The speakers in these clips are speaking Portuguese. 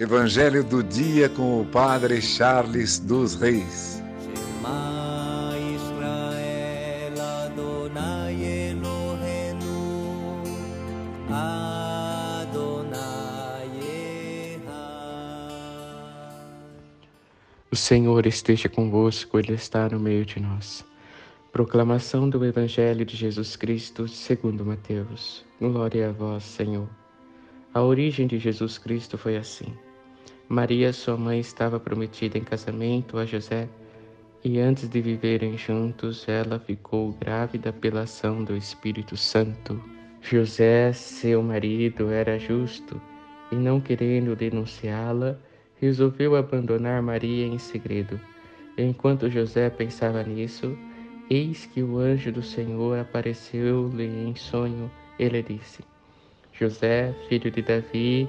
Evangelho do dia com o Padre Charles dos Reis. O Senhor esteja convosco, Ele está no meio de nós. Proclamação do Evangelho de Jesus Cristo segundo Mateus. Glória a vós, Senhor. A origem de Jesus Cristo foi assim. Maria, sua mãe, estava prometida em casamento a José e antes de viverem juntos, ela ficou grávida pela ação do Espírito Santo. José, seu marido, era justo e, não querendo denunciá-la, resolveu abandonar Maria em segredo. Enquanto José pensava nisso, eis que o anjo do Senhor apareceu-lhe em sonho. Ele disse: José, filho de Davi,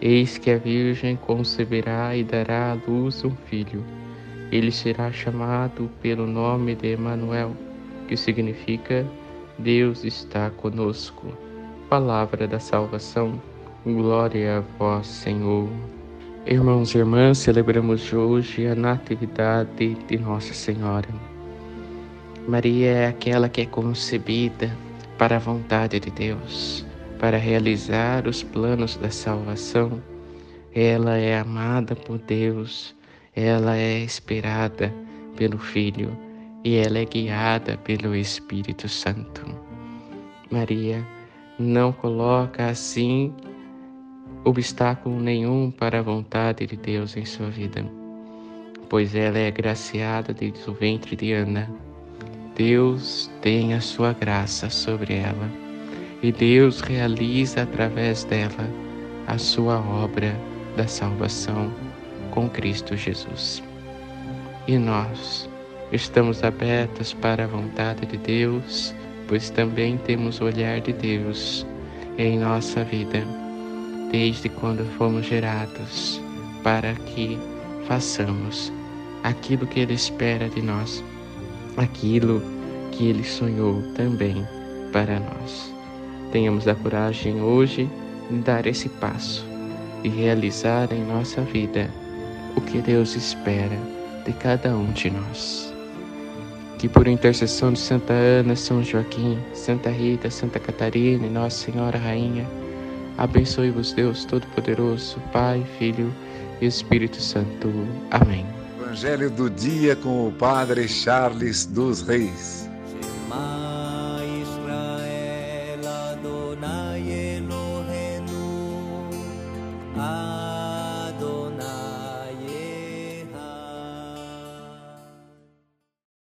Eis que a Virgem conceberá e dará à luz um filho. Ele será chamado pelo nome de Emanuel, que significa Deus está conosco. Palavra da salvação. Glória a vós, Senhor. Irmãos e irmãs, celebramos hoje a natividade de Nossa Senhora. Maria é aquela que é concebida para a vontade de Deus para realizar os planos da salvação. Ela é amada por Deus, ela é esperada pelo Filho e ela é guiada pelo Espírito Santo. Maria não coloca assim obstáculo nenhum para a vontade de Deus em sua vida, pois ela é graciada desde o ventre de Ana. Deus tem a sua graça sobre ela e Deus realiza através dela a sua obra da salvação com Cristo Jesus. E nós estamos abertos para a vontade de Deus, pois também temos o olhar de Deus em nossa vida, desde quando fomos gerados, para que façamos aquilo que Ele espera de nós, aquilo que Ele sonhou também para nós tenhamos a coragem hoje de dar esse passo e realizar em nossa vida o que Deus espera de cada um de nós. Que por intercessão de Santa Ana, São Joaquim, Santa Rita, Santa Catarina e Nossa Senhora Rainha, abençoe-vos Deus Todo-Poderoso, Pai, Filho e Espírito Santo. Amém. Evangelho do dia com o Padre Charles dos Reis.